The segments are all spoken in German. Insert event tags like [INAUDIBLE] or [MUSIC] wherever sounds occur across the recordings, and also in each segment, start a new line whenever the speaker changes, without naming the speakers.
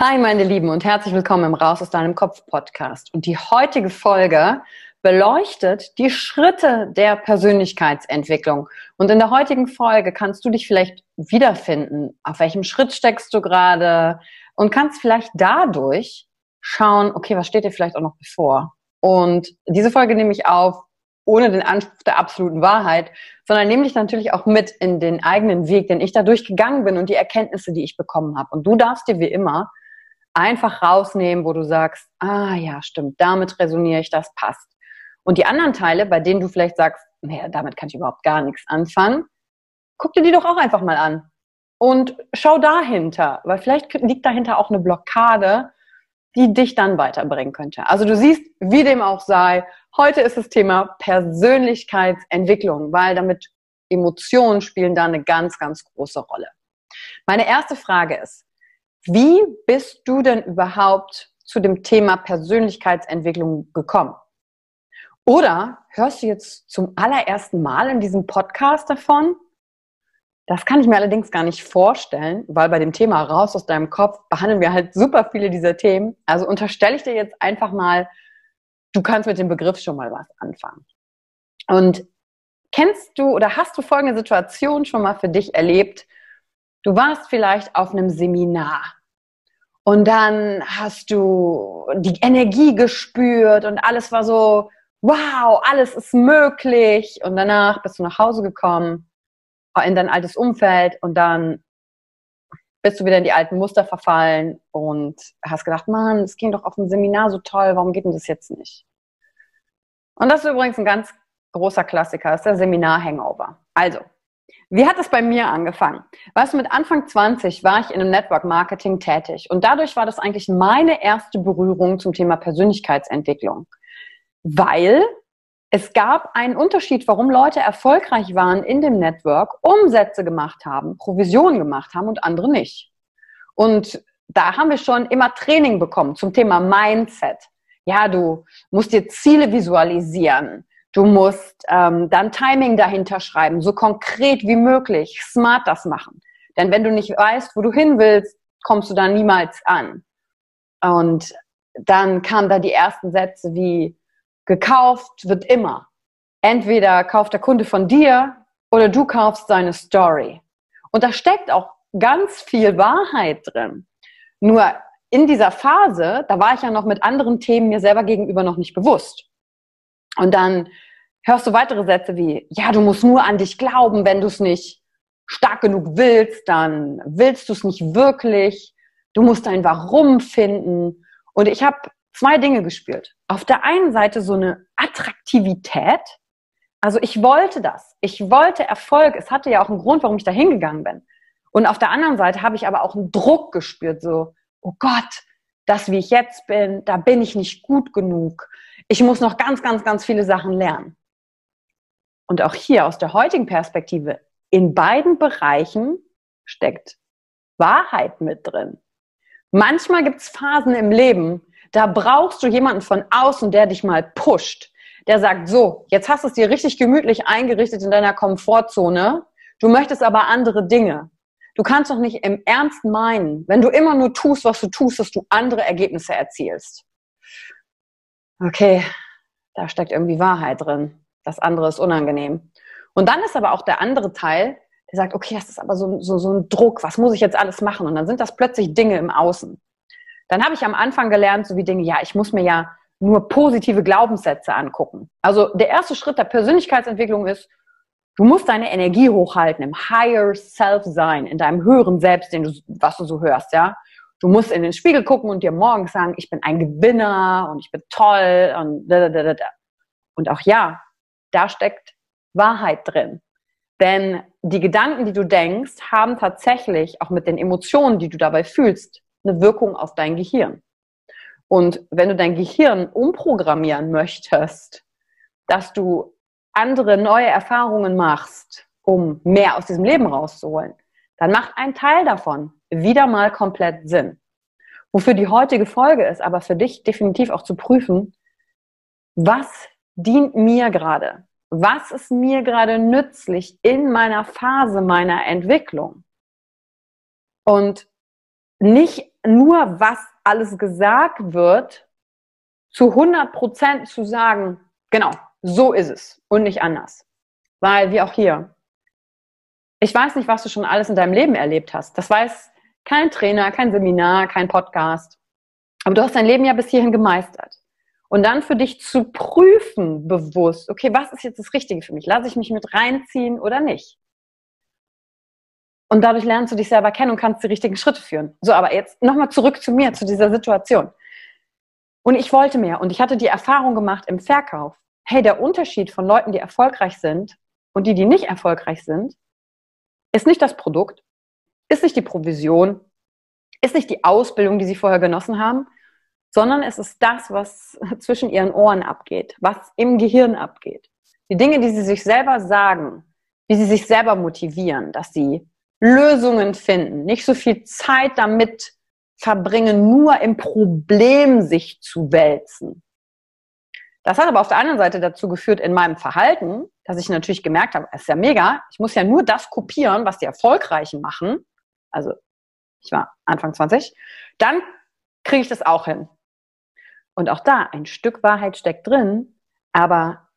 Hi, meine Lieben, und herzlich willkommen im Raus aus deinem Kopf Podcast. Und die heutige Folge beleuchtet die Schritte der Persönlichkeitsentwicklung. Und in der heutigen Folge kannst du dich vielleicht wiederfinden. Auf welchem Schritt steckst du gerade? Und kannst vielleicht dadurch schauen, okay, was steht dir vielleicht auch noch bevor? Und diese Folge nehme ich auf, ohne den Anspruch der absoluten Wahrheit, sondern nehme dich natürlich auch mit in den eigenen Weg, den ich da durchgegangen bin und die Erkenntnisse, die ich bekommen habe. Und du darfst dir wie immer einfach rausnehmen, wo du sagst, ah ja, stimmt, damit resoniere ich, das passt. Und die anderen Teile, bei denen du vielleicht sagst, naja, damit kann ich überhaupt gar nichts anfangen, guck dir die doch auch einfach mal an. Und schau dahinter, weil vielleicht liegt dahinter auch eine Blockade, die dich dann weiterbringen könnte. Also du siehst, wie dem auch sei, heute ist das Thema Persönlichkeitsentwicklung, weil damit Emotionen spielen da eine ganz, ganz große Rolle. Meine erste Frage ist, wie bist du denn überhaupt zu dem Thema Persönlichkeitsentwicklung gekommen? Oder hörst du jetzt zum allerersten Mal in diesem Podcast davon? Das kann ich mir allerdings gar nicht vorstellen, weil bei dem Thema raus aus deinem Kopf behandeln wir halt super viele dieser Themen. Also unterstelle ich dir jetzt einfach mal, du kannst mit dem Begriff schon mal was anfangen. Und kennst du oder hast du folgende Situation schon mal für dich erlebt, Du warst vielleicht auf einem Seminar und dann hast du die Energie gespürt und alles war so, wow, alles ist möglich. Und danach bist du nach Hause gekommen in dein altes Umfeld und dann bist du wieder in die alten Muster verfallen und hast gedacht, Mann, es ging doch auf dem Seminar so toll, warum geht denn das jetzt nicht? Und das ist übrigens ein ganz großer Klassiker, ist der Seminar-Hangover. Also, wie hat es bei mir angefangen? Weißt du, mit Anfang 20 war ich in einem Network Marketing tätig und dadurch war das eigentlich meine erste Berührung zum Thema Persönlichkeitsentwicklung. Weil es gab einen Unterschied, warum Leute erfolgreich waren in dem Network, Umsätze gemacht haben, Provisionen gemacht haben und andere nicht. Und da haben wir schon immer Training bekommen zum Thema Mindset. Ja, du musst dir Ziele visualisieren. Du musst ähm, dann Timing dahinter schreiben, so konkret wie möglich, smart das machen. Denn wenn du nicht weißt, wo du hin willst, kommst du da niemals an. Und dann kamen da die ersten Sätze wie, gekauft wird immer. Entweder kauft der Kunde von dir oder du kaufst seine Story. Und da steckt auch ganz viel Wahrheit drin. Nur in dieser Phase, da war ich ja noch mit anderen Themen mir selber gegenüber noch nicht bewusst. Und dann hörst du weitere Sätze wie, ja, du musst nur an dich glauben, wenn du es nicht stark genug willst, dann willst du es nicht wirklich. Du musst dein Warum finden. Und ich habe zwei Dinge gespürt. Auf der einen Seite so eine Attraktivität. Also ich wollte das. Ich wollte Erfolg. Es hatte ja auch einen Grund, warum ich da hingegangen bin. Und auf der anderen Seite habe ich aber auch einen Druck gespürt, so, oh Gott, das wie ich jetzt bin, da bin ich nicht gut genug. Ich muss noch ganz, ganz, ganz viele Sachen lernen. Und auch hier aus der heutigen Perspektive, in beiden Bereichen steckt Wahrheit mit drin. Manchmal gibt es Phasen im Leben, da brauchst du jemanden von außen, der dich mal pusht, der sagt, so, jetzt hast du es dir richtig gemütlich eingerichtet in deiner Komfortzone, du möchtest aber andere Dinge. Du kannst doch nicht im Ernst meinen, wenn du immer nur tust, was du tust, dass du andere Ergebnisse erzielst. Okay, da steckt irgendwie Wahrheit drin. Das andere ist unangenehm. Und dann ist aber auch der andere Teil, der sagt, okay, das ist aber so, so, so ein Druck, was muss ich jetzt alles machen? Und dann sind das plötzlich Dinge im Außen. Dann habe ich am Anfang gelernt, so wie Dinge, ja, ich muss mir ja nur positive Glaubenssätze angucken. Also der erste Schritt der Persönlichkeitsentwicklung ist, Du musst deine Energie hochhalten, im Higher Self sein, in deinem höheren Selbst, den du, was du so hörst, ja. Du musst in den Spiegel gucken und dir morgens sagen, ich bin ein Gewinner und ich bin toll und da, da, da, da. Und auch ja, da steckt Wahrheit drin. Denn die Gedanken, die du denkst, haben tatsächlich auch mit den Emotionen, die du dabei fühlst, eine Wirkung auf dein Gehirn. Und wenn du dein Gehirn umprogrammieren möchtest, dass du andere neue Erfahrungen machst, um mehr aus diesem Leben rauszuholen, dann macht ein Teil davon wieder mal komplett Sinn. Wofür die heutige Folge ist, aber für dich definitiv auch zu prüfen, was dient mir gerade? Was ist mir gerade nützlich in meiner Phase meiner Entwicklung? Und nicht nur, was alles gesagt wird, zu 100 Prozent zu sagen, genau, so ist es und nicht anders. Weil, wie auch hier, ich weiß nicht, was du schon alles in deinem Leben erlebt hast. Das weiß kein Trainer, kein Seminar, kein Podcast. Aber du hast dein Leben ja bis hierhin gemeistert. Und dann für dich zu prüfen, bewusst, okay, was ist jetzt das Richtige für mich? Lasse ich mich mit reinziehen oder nicht? Und dadurch lernst du dich selber kennen und kannst die richtigen Schritte führen. So, aber jetzt nochmal zurück zu mir, zu dieser Situation. Und ich wollte mehr. Und ich hatte die Erfahrung gemacht im Verkauf hey, der Unterschied von Leuten, die erfolgreich sind und die, die nicht erfolgreich sind, ist nicht das Produkt, ist nicht die Provision, ist nicht die Ausbildung, die sie vorher genossen haben, sondern es ist das, was [LAUGHS] zwischen ihren Ohren abgeht, was im Gehirn abgeht. Die Dinge, die sie sich selber sagen, wie sie sich selber motivieren, dass sie Lösungen finden, nicht so viel Zeit damit verbringen, nur im Problem sich zu wälzen, das hat aber auf der anderen Seite dazu geführt in meinem Verhalten, dass ich natürlich gemerkt habe, es ist ja mega, ich muss ja nur das kopieren, was die Erfolgreichen machen. Also ich war Anfang 20, dann kriege ich das auch hin. Und auch da, ein Stück Wahrheit steckt drin, aber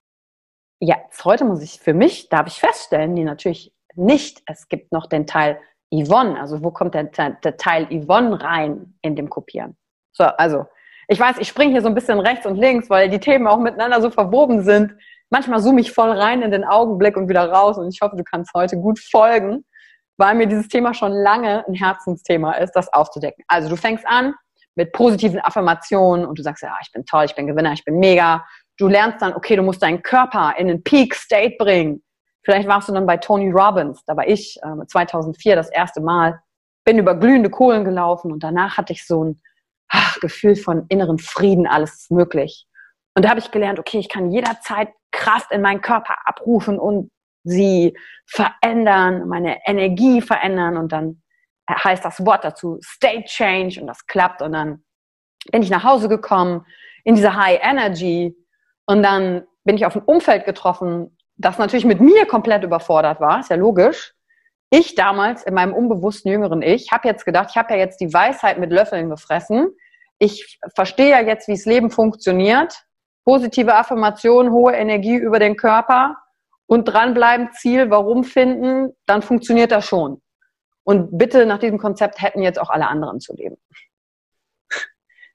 jetzt, heute muss ich für mich, darf ich feststellen, die natürlich nicht, es gibt noch den Teil Yvonne, also wo kommt der, der Teil Yvonne rein in dem Kopieren? So, also ich weiß, ich springe hier so ein bisschen rechts und links, weil die Themen auch miteinander so verwoben sind. Manchmal zoome ich voll rein in den Augenblick und wieder raus und ich hoffe, du kannst heute gut folgen, weil mir dieses Thema schon lange ein Herzensthema ist, das aufzudecken. Also du fängst an mit positiven Affirmationen und du sagst, ja, ich bin toll, ich bin Gewinner, ich bin mega. Du lernst dann, okay, du musst deinen Körper in den Peak State bringen. Vielleicht warst du dann bei Tony Robbins, da war ich äh, 2004 das erste Mal, bin über glühende Kohlen gelaufen und danach hatte ich so ein ach, Gefühl von inneren Frieden, alles ist möglich. Und da habe ich gelernt, okay, ich kann jederzeit Kraft in meinen Körper abrufen und sie verändern, meine Energie verändern. Und dann heißt das Wort dazu State Change. Und das klappt. Und dann bin ich nach Hause gekommen in dieser High Energy. Und dann bin ich auf ein Umfeld getroffen, das natürlich mit mir komplett überfordert war, ist ja logisch. Ich damals in meinem unbewussten jüngeren Ich habe jetzt gedacht, ich habe ja jetzt die Weisheit mit Löffeln gefressen. Ich verstehe ja jetzt, wie das Leben funktioniert. Positive Affirmation, hohe Energie über den Körper und dranbleiben, Ziel, warum finden, dann funktioniert das schon. Und bitte nach diesem Konzept hätten jetzt auch alle anderen zu leben.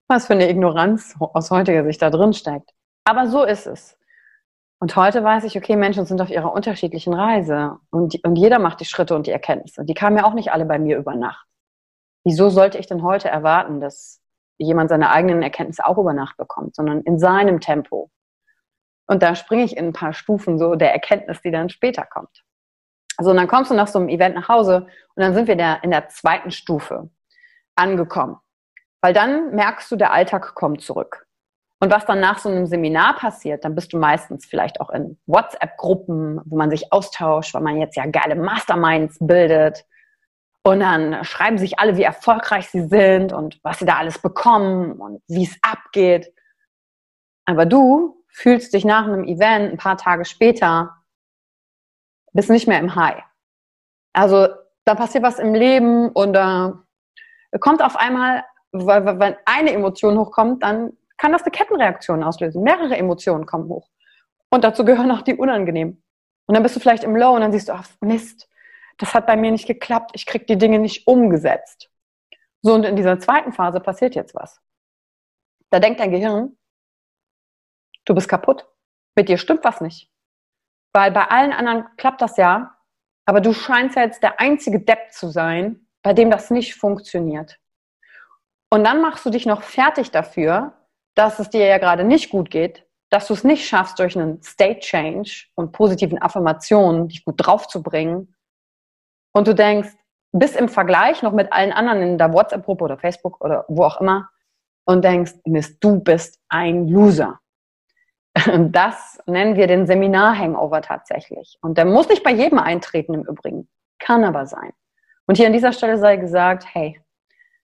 Was für eine Ignoranz aus heutiger Sicht da drin steckt. Aber so ist es. Und heute weiß ich, okay, Menschen sind auf ihrer unterschiedlichen Reise und, und jeder macht die Schritte und die Erkenntnisse. Die kamen ja auch nicht alle bei mir über Nacht. Wieso sollte ich denn heute erwarten, dass jemand seine eigenen Erkenntnisse auch über Nacht bekommt, sondern in seinem Tempo? Und da springe ich in ein paar Stufen so der Erkenntnis, die dann später kommt. Also und dann kommst du nach so einem Event nach Hause und dann sind wir der, in der zweiten Stufe angekommen. Weil dann merkst du, der Alltag kommt zurück. Und was dann nach so einem Seminar passiert, dann bist du meistens vielleicht auch in WhatsApp-Gruppen, wo man sich austauscht, weil man jetzt ja geile Masterminds bildet. Und dann schreiben sich alle, wie erfolgreich sie sind und was sie da alles bekommen und wie es abgeht. Aber du fühlst dich nach einem Event ein paar Tage später, bist nicht mehr im High. Also da passiert was im Leben und da kommt auf einmal, wenn eine Emotion hochkommt, dann kann das eine Kettenreaktion auslösen. Mehrere Emotionen kommen hoch. Und dazu gehören auch die unangenehmen. Und dann bist du vielleicht im Low und dann siehst du, ach Mist, das hat bei mir nicht geklappt, ich krieg die Dinge nicht umgesetzt. So, und in dieser zweiten Phase passiert jetzt was. Da denkt dein Gehirn, du bist kaputt. Mit dir stimmt was nicht. Weil bei allen anderen klappt das ja, aber du scheinst ja jetzt der einzige Depp zu sein, bei dem das nicht funktioniert. Und dann machst du dich noch fertig dafür, dass es dir ja gerade nicht gut geht, dass du es nicht schaffst, durch einen State Change und positiven Affirmationen dich gut draufzubringen. Und du denkst, bist im Vergleich noch mit allen anderen in der WhatsApp-Gruppe oder Facebook oder wo auch immer und denkst, Mist, du bist ein Loser. [LAUGHS] Das nennen wir den Seminar-Hangover tatsächlich. Und der muss nicht bei jedem eintreten im Übrigen. Kann aber sein. Und hier an dieser Stelle sei gesagt, hey,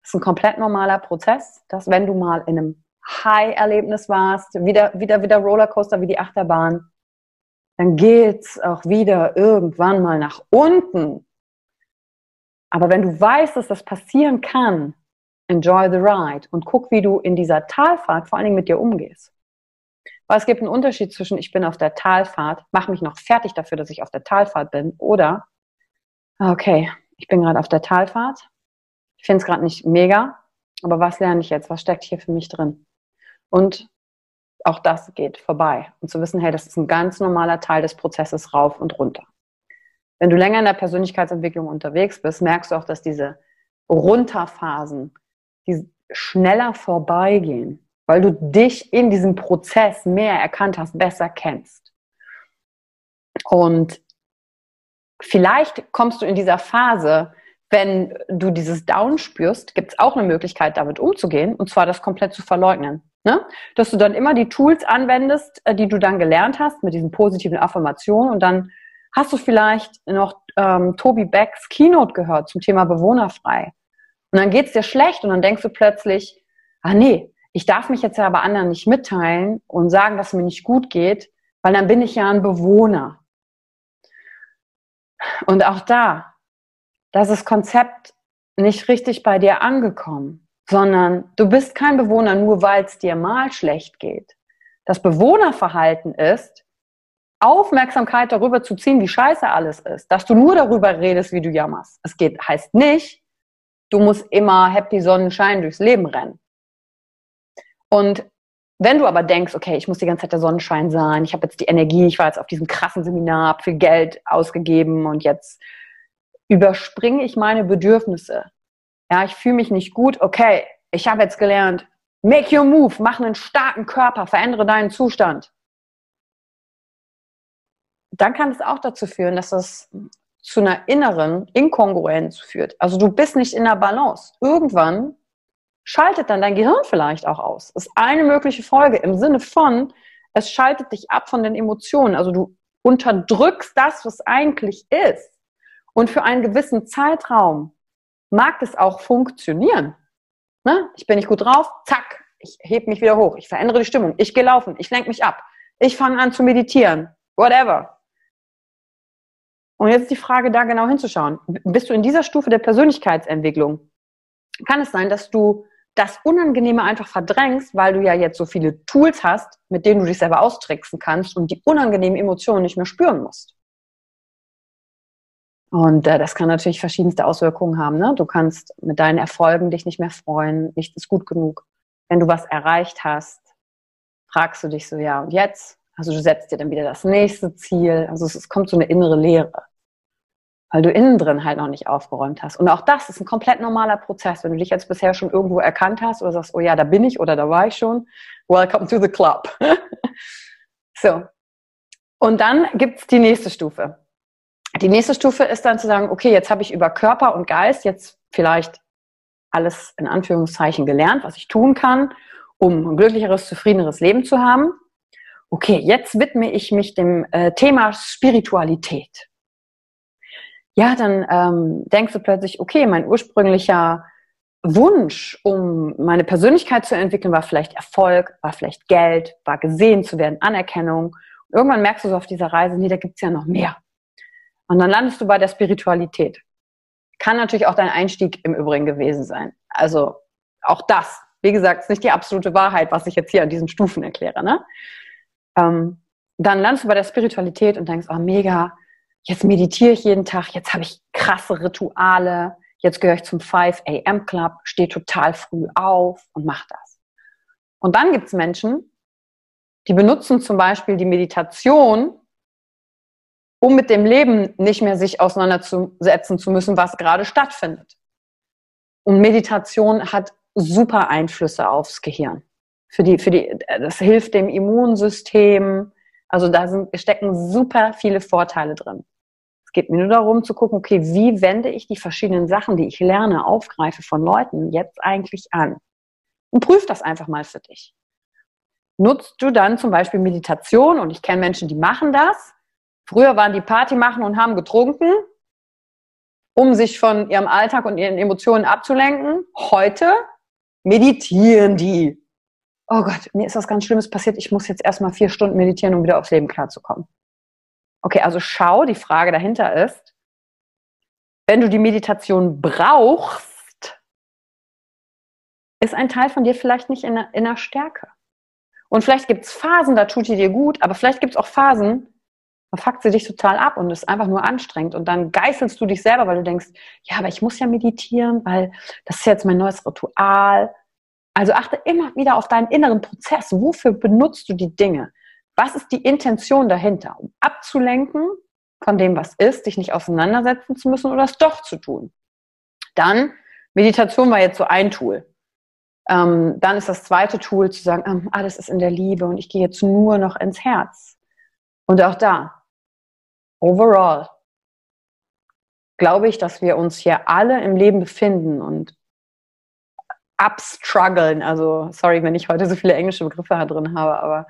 das ist ein komplett normaler Prozess, dass wenn du mal in einem High-Erlebnis warst, wieder, wieder, wieder Rollercoaster wie die Achterbahn, dann geht's auch wieder irgendwann mal nach unten. Aber wenn du weißt, dass das passieren kann, enjoy the ride und guck, wie du in dieser Talfahrt vor allen Dingen mit dir umgehst. Weil es gibt einen Unterschied zwischen ich bin auf der Talfahrt, mach mich noch fertig dafür, dass ich auf der Talfahrt bin, oder okay, ich bin gerade auf der Talfahrt, ich finde es gerade nicht mega, aber was lerne ich jetzt? Was steckt hier für mich drin? Und auch das geht vorbei. Und zu wissen, hey, das ist ein ganz normaler Teil des Prozesses rauf und runter. Wenn du länger in der Persönlichkeitsentwicklung unterwegs bist, merkst du auch, dass diese Runterphasen die schneller vorbeigehen, weil du dich in diesem Prozess mehr erkannt hast, besser kennst. Und vielleicht kommst du in dieser Phase, wenn du dieses Down spürst, gibt es auch eine Möglichkeit, damit umzugehen, und zwar das komplett zu verleugnen. Ne? Dass du dann immer die Tools anwendest, äh, die du dann gelernt hast mit diesen positiven Affirmationen und dann hast du vielleicht noch ähm, Toby Becks Keynote gehört zum Thema bewohnerfrei. Und dann geht's dir schlecht und dann denkst du plötzlich, ah nee, ich darf mich jetzt ja aber anderen nicht mitteilen und sagen, dass es mir nicht gut geht, weil dann bin ich ja ein Bewohner. Und auch da, das ist Konzept nicht richtig bei dir angekommen sondern du bist kein Bewohner nur, weil es dir mal schlecht geht. Das Bewohnerverhalten ist, Aufmerksamkeit darüber zu ziehen, wie scheiße alles ist, dass du nur darüber redest, wie du jammerst. Es geht, heißt nicht, du musst immer happy Sonnenschein durchs Leben rennen. Und wenn du aber denkst, okay, ich muss die ganze Zeit der Sonnenschein sein, ich habe jetzt die Energie, ich war jetzt auf diesem krassen Seminar, habe viel Geld ausgegeben und jetzt überspringe ich meine Bedürfnisse, ja, ich fühle mich nicht gut. Okay, ich habe jetzt gelernt, make your move, mach einen starken Körper, verändere deinen Zustand. Dann kann es auch dazu führen, dass es zu einer inneren Inkongruenz führt. Also du bist nicht in der Balance. Irgendwann schaltet dann dein Gehirn vielleicht auch aus. Das ist eine mögliche Folge im Sinne von, es schaltet dich ab von den Emotionen. Also du unterdrückst das, was eigentlich ist. Und für einen gewissen Zeitraum mag das auch funktionieren. Ne? Ich bin nicht gut drauf, zack, ich heb mich wieder hoch, ich verändere die Stimmung, ich gehe laufen, ich lenke mich ab, ich fange an zu meditieren, whatever. Und jetzt ist die Frage, da genau hinzuschauen. Bist du in dieser Stufe der Persönlichkeitsentwicklung? Kann es sein, dass du das Unangenehme einfach verdrängst, weil du ja jetzt so viele Tools hast, mit denen du dich selber austricksen kannst und die unangenehmen Emotionen nicht mehr spüren musst? Und äh, das kann natürlich verschiedenste Auswirkungen haben. Ne? Du kannst mit deinen Erfolgen dich nicht mehr freuen, nichts ist gut genug. Wenn du was erreicht hast, fragst du dich so, ja, und jetzt? Also du setzt dir dann wieder das nächste Ziel. Also es, es kommt so eine innere Leere, weil du innen drin halt noch nicht aufgeräumt hast. Und auch das ist ein komplett normaler Prozess. Wenn du dich jetzt bisher schon irgendwo erkannt hast oder sagst, oh ja, da bin ich oder da war ich schon, welcome to the club. [LAUGHS] so. Und dann gibt's die nächste Stufe. Die nächste Stufe ist dann zu sagen, okay, jetzt habe ich über Körper und Geist jetzt vielleicht alles in Anführungszeichen gelernt, was ich tun kann, um ein glücklicheres, zufriedeneres Leben zu haben. Okay, jetzt widme ich mich dem äh, Thema Spiritualität. Ja, dann ähm, denkst du plötzlich, okay, mein ursprünglicher Wunsch, um meine Persönlichkeit zu entwickeln, war vielleicht Erfolg, war vielleicht Geld, war gesehen zu werden, Anerkennung. Und irgendwann merkst du so auf dieser Reise, nee, da gibt's ja noch mehr. Und dann landest du bei der Spiritualität. Kann natürlich auch dein Einstieg im Übrigen gewesen sein. Also auch das, wie gesagt, ist nicht die absolute Wahrheit, was ich jetzt hier an diesen Stufen erkläre. Ne? Ähm, dann landest du bei der Spiritualität und denkst, oh mega, jetzt meditiere ich jeden Tag, jetzt habe ich krasse Rituale, jetzt gehöre ich zum 5 AM Club, stehe total früh auf und mache das. Und dann gibt es Menschen, die benutzen zum Beispiel die Meditation um mit dem Leben nicht mehr sich auseinanderzusetzen zu müssen, was gerade stattfindet. Und Meditation hat super Einflüsse aufs Gehirn. Für die, für die, das hilft dem Immunsystem. Also da sind, stecken super viele Vorteile drin. Es geht mir nur darum zu gucken, okay, wie wende ich die verschiedenen Sachen, die ich lerne, aufgreife von Leuten jetzt eigentlich an? Und prüf das einfach mal für dich. Nutzt du dann zum Beispiel Meditation und ich kenne Menschen, die machen das, Früher waren die Party machen und haben getrunken, um sich von ihrem Alltag und ihren Emotionen abzulenken. Heute meditieren die. Oh Gott, mir ist was ganz Schlimmes passiert. Ich muss jetzt erstmal vier Stunden meditieren, um wieder aufs Leben klarzukommen. Okay, also schau, die Frage dahinter ist, wenn du die Meditation brauchst, ist ein Teil von dir vielleicht nicht in der, in der Stärke. Und vielleicht gibt es Phasen, da tut die dir gut, aber vielleicht gibt es auch Phasen, dann fuckt sie dich total ab und ist einfach nur anstrengend. Und dann geißelst du dich selber, weil du denkst, ja, aber ich muss ja meditieren, weil das ist jetzt mein neues Ritual. Also achte immer wieder auf deinen inneren Prozess. Wofür benutzt du die Dinge? Was ist die Intention dahinter? Um abzulenken von dem, was ist, dich nicht auseinandersetzen zu müssen oder es doch zu tun. Dann, Meditation war jetzt so ein Tool. Ähm, dann ist das zweite Tool zu sagen, ähm, alles ist in der Liebe und ich gehe jetzt nur noch ins Herz. Und auch da, overall glaube ich, dass wir uns hier alle im Leben befinden und abstruggeln. Also, sorry, wenn ich heute so viele englische Begriffe drin habe, aber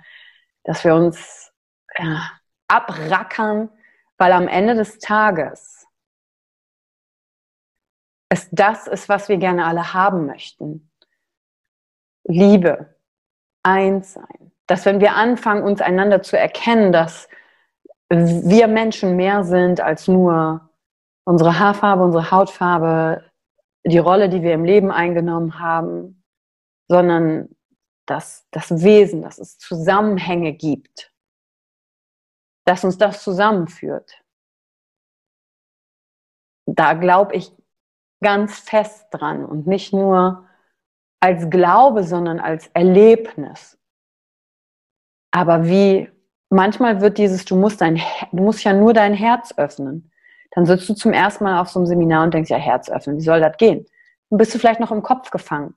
dass wir uns ja, abrackern, weil am Ende des Tages es das ist, was wir gerne alle haben möchten. Liebe, eins sein. Dass wenn wir anfangen, uns einander zu erkennen, dass wir Menschen mehr sind als nur unsere Haarfarbe, unsere Hautfarbe, die Rolle, die wir im Leben eingenommen haben, sondern dass das Wesen, dass es Zusammenhänge gibt, dass uns das zusammenführt. Da glaube ich ganz fest dran und nicht nur als Glaube, sondern als Erlebnis. Aber wie manchmal wird dieses, du musst dein, du musst ja nur dein Herz öffnen. Dann sitzt du zum ersten Mal auf so einem Seminar und denkst, ja, Herz öffnen, wie soll das gehen? Dann bist du vielleicht noch im Kopf gefangen.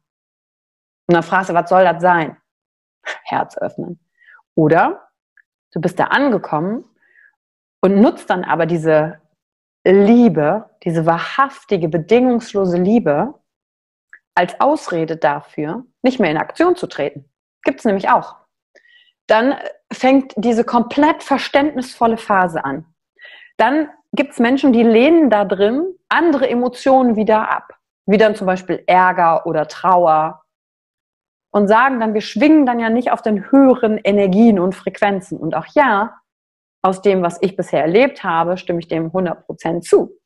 Und dann fragst du, was soll das sein? Herz öffnen. Oder du bist da angekommen und nutzt dann aber diese Liebe, diese wahrhaftige, bedingungslose Liebe als Ausrede dafür, nicht mehr in Aktion zu treten. Gibt es nämlich auch dann fängt diese komplett verständnisvolle Phase an. Dann gibt es Menschen, die lehnen da drin andere Emotionen wieder ab, wie dann zum Beispiel Ärger oder Trauer und sagen dann, wir schwingen dann ja nicht auf den höheren Energien und Frequenzen. Und auch ja, aus dem, was ich bisher erlebt habe, stimme ich dem 100% zu.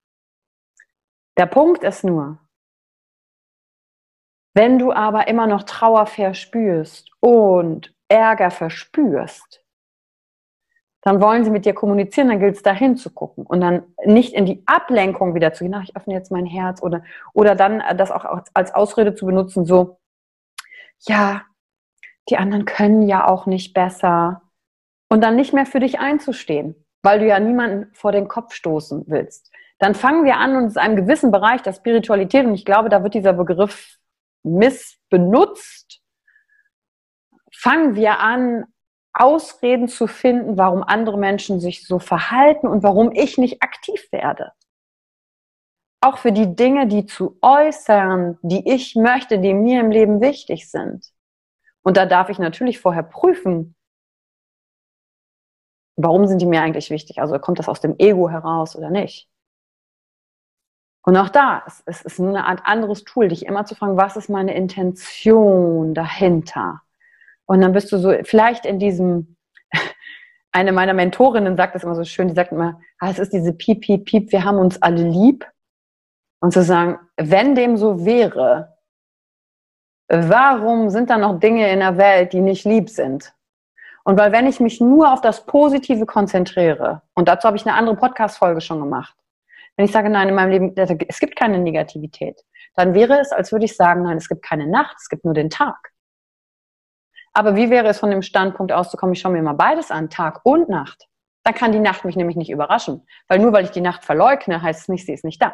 Der Punkt ist nur, wenn du aber immer noch Trauer verspürst und Ärger verspürst, dann wollen sie mit dir kommunizieren, dann gilt es dahin zu gucken und dann nicht in die Ablenkung wieder zu gehen, ach, ich öffne jetzt mein Herz oder, oder dann das auch als Ausrede zu benutzen, so, ja, die anderen können ja auch nicht besser und dann nicht mehr für dich einzustehen, weil du ja niemanden vor den Kopf stoßen willst. Dann fangen wir an, uns in einem gewissen Bereich der Spiritualität, und ich glaube, da wird dieser Begriff missbenutzt, fangen wir an, Ausreden zu finden, warum andere Menschen sich so verhalten und warum ich nicht aktiv werde. Auch für die Dinge, die zu äußern, die ich möchte, die mir im Leben wichtig sind. Und da darf ich natürlich vorher prüfen, warum sind die mir eigentlich wichtig? Also kommt das aus dem Ego heraus oder nicht? Und auch da, es, es ist eine Art anderes Tool, dich immer zu fragen, was ist meine Intention dahinter? Und dann bist du so vielleicht in diesem, [LAUGHS] eine meiner Mentorinnen sagt das immer so schön, die sagt immer, ah, es ist diese Piep, Piep, Piep, wir haben uns alle lieb. Und zu sagen, wenn dem so wäre, warum sind da noch Dinge in der Welt, die nicht lieb sind? Und weil wenn ich mich nur auf das Positive konzentriere, und dazu habe ich eine andere Podcast-Folge schon gemacht, wenn ich sage, nein, in meinem Leben, es gibt keine Negativität, dann wäre es, als würde ich sagen, nein, es gibt keine Nacht, es gibt nur den Tag. Aber wie wäre es von dem Standpunkt auszukommen, ich schaue mir mal beides an, Tag und Nacht. Dann kann die Nacht mich nämlich nicht überraschen. Weil nur weil ich die Nacht verleugne, heißt es nicht, sie ist nicht da.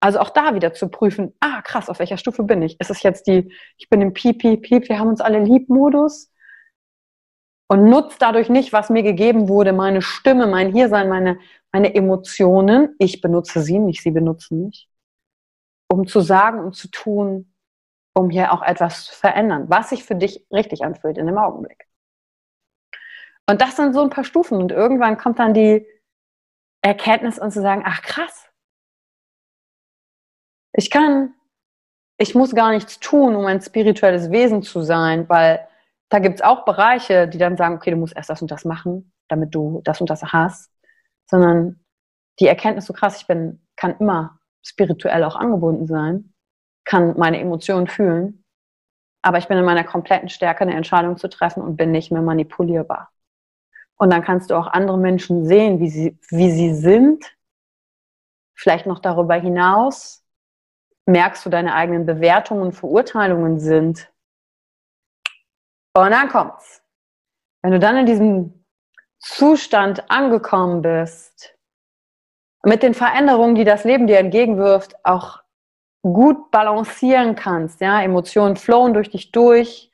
Also auch da wieder zu prüfen, ah krass, auf welcher Stufe bin ich? Ist es jetzt die, ich bin im Piep, Piep, Piep, wir haben uns alle lieb-Modus und nutze dadurch nicht, was mir gegeben wurde, meine Stimme, mein Hiersein, meine, meine Emotionen. Ich benutze sie, nicht sie benutzen mich. Um zu sagen und zu tun, um hier auch etwas zu verändern, was sich für dich richtig anfühlt in dem Augenblick. Und das sind so ein paar Stufen und irgendwann kommt dann die Erkenntnis und zu sagen, ach krass, ich kann, ich muss gar nichts tun, um ein spirituelles Wesen zu sein, weil da gibt es auch Bereiche, die dann sagen, okay, du musst erst das und das machen, damit du das und das hast, sondern die Erkenntnis so krass, ich bin, kann immer spirituell auch angebunden sein kann meine Emotionen fühlen, aber ich bin in meiner kompletten Stärke, eine Entscheidung zu treffen und bin nicht mehr manipulierbar. Und dann kannst du auch andere Menschen sehen, wie sie, wie sie sind. Vielleicht noch darüber hinaus merkst du, deine eigenen Bewertungen und Verurteilungen sind. Und dann kommt's. Wenn du dann in diesem Zustand angekommen bist, mit den Veränderungen, die das Leben dir entgegenwirft, auch gut balancieren kannst. Ja, Emotionen flowen durch dich durch.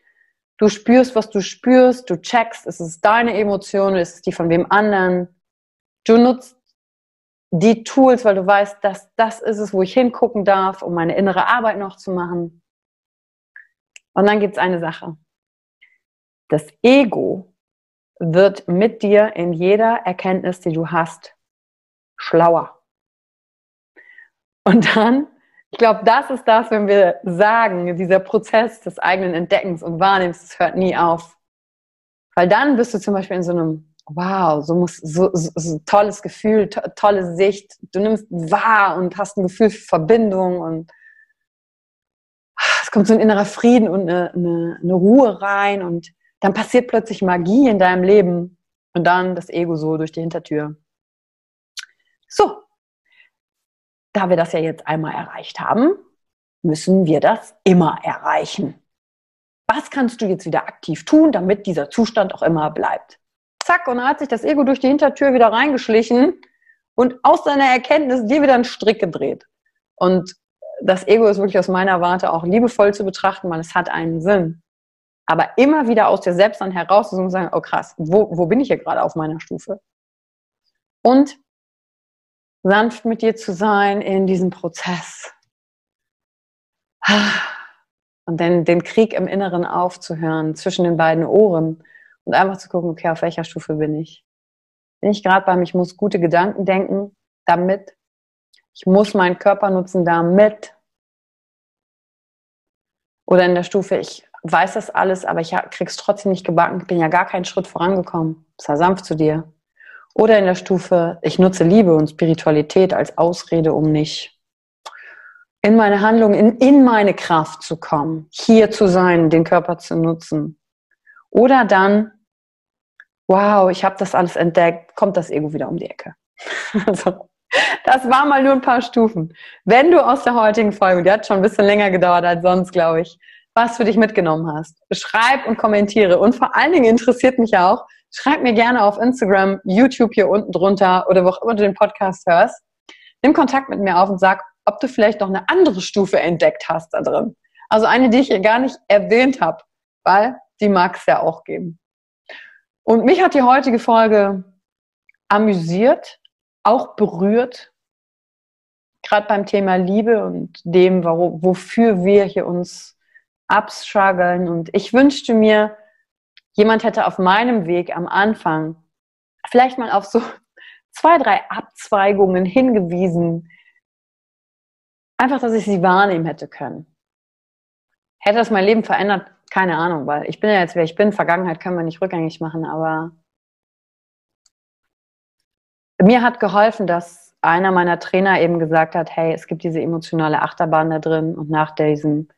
Du spürst, was du spürst. Du checkst, ist es deine Emotion, ist es die von wem anderen. Du nutzt die Tools, weil du weißt, dass das ist es, wo ich hingucken darf, um meine innere Arbeit noch zu machen. Und dann gibt es eine Sache. Das Ego wird mit dir in jeder Erkenntnis, die du hast, schlauer. Und dann ich glaube, das ist das, wenn wir sagen, dieser Prozess des eigenen Entdeckens und Wahrnehmens, das hört nie auf. Weil dann bist du zum Beispiel in so einem, wow, so muss, so, so, so tolles Gefühl, to, tolle Sicht. Du nimmst wahr und hast ein Gefühl für Verbindung und es kommt so ein innerer Frieden und eine, eine, eine Ruhe rein und dann passiert plötzlich Magie in deinem Leben und dann das Ego so durch die Hintertür. So, da wir das ja jetzt einmal erreicht haben, müssen wir das immer erreichen. Was kannst du jetzt wieder aktiv tun, damit dieser Zustand auch immer bleibt? Zack, und dann hat sich das Ego durch die Hintertür wieder reingeschlichen und aus seiner Erkenntnis dir wieder einen Strick gedreht. Und das Ego ist wirklich aus meiner Warte auch liebevoll zu betrachten, weil es hat einen Sinn. Aber immer wieder aus dir selbst dann heraus und sagen, oh krass, wo, wo bin ich hier gerade auf meiner Stufe? Und sanft mit dir zu sein in diesem Prozess. Und dann den Krieg im Inneren aufzuhören, zwischen den beiden Ohren und einfach zu gucken, okay, auf welcher Stufe bin ich? Bin ich gerade beim, ich muss gute Gedanken denken, damit? Ich muss meinen Körper nutzen, damit? Oder in der Stufe, ich weiß das alles, aber ich krieg's trotzdem nicht gebacken, ich bin ja gar keinen Schritt vorangekommen. Sei sanft zu dir. Oder in der Stufe, ich nutze Liebe und Spiritualität als Ausrede, um nicht in meine Handlung, in, in meine Kraft zu kommen, hier zu sein, den Körper zu nutzen. Oder dann wow, ich habe das alles entdeckt, kommt das Ego wieder um die Ecke. [LAUGHS] Also, das war mal nur ein paar Stufen. Wenn du aus der heutigen Folge, die hat schon ein bisschen länger gedauert als sonst, glaube ich, was für dich mitgenommen hast, schreib und kommentiere. Und vor allen Dingen interessiert mich auch, schreib mir gerne auf Instagram, YouTube hier unten drunter oder wo auch immer du den Podcast hörst. Nimm Kontakt mit mir auf und sag, ob du vielleicht noch eine andere Stufe entdeckt hast da drin. Also eine, die ich hier gar nicht erwähnt habe, weil die mag es ja auch geben. Und mich hat die heutige Folge amüsiert, auch berührt, gerade beim Thema Liebe und dem, wofür wir hier uns abstruggeln. Und ich wünschte mir, jemand hätte auf meinem Weg am Anfang vielleicht mal auf so [LAUGHS] zwei, drei Abzweigungen hingewiesen. Einfach, dass ich sie wahrnehmen hätte können. Hätte das mein Leben verändert? Keine Ahnung, weil ich bin ja jetzt, wer ich bin. Vergangenheit können wir nicht rückgängig machen, aber mir hat geholfen, dass einer meiner Trainer eben gesagt hat, hey, es gibt diese emotionale Achterbahn da drin und nach diesem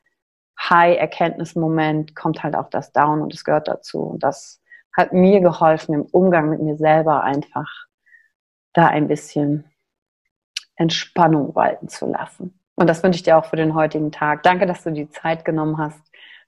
High-Erkenntnismoment kommt halt auch das Down und es gehört dazu. Und das hat mir geholfen, im Umgang mit mir selber einfach da ein bisschen Entspannung walten zu lassen. Und das wünsche ich dir auch für den heutigen Tag. Danke, dass du die Zeit genommen hast,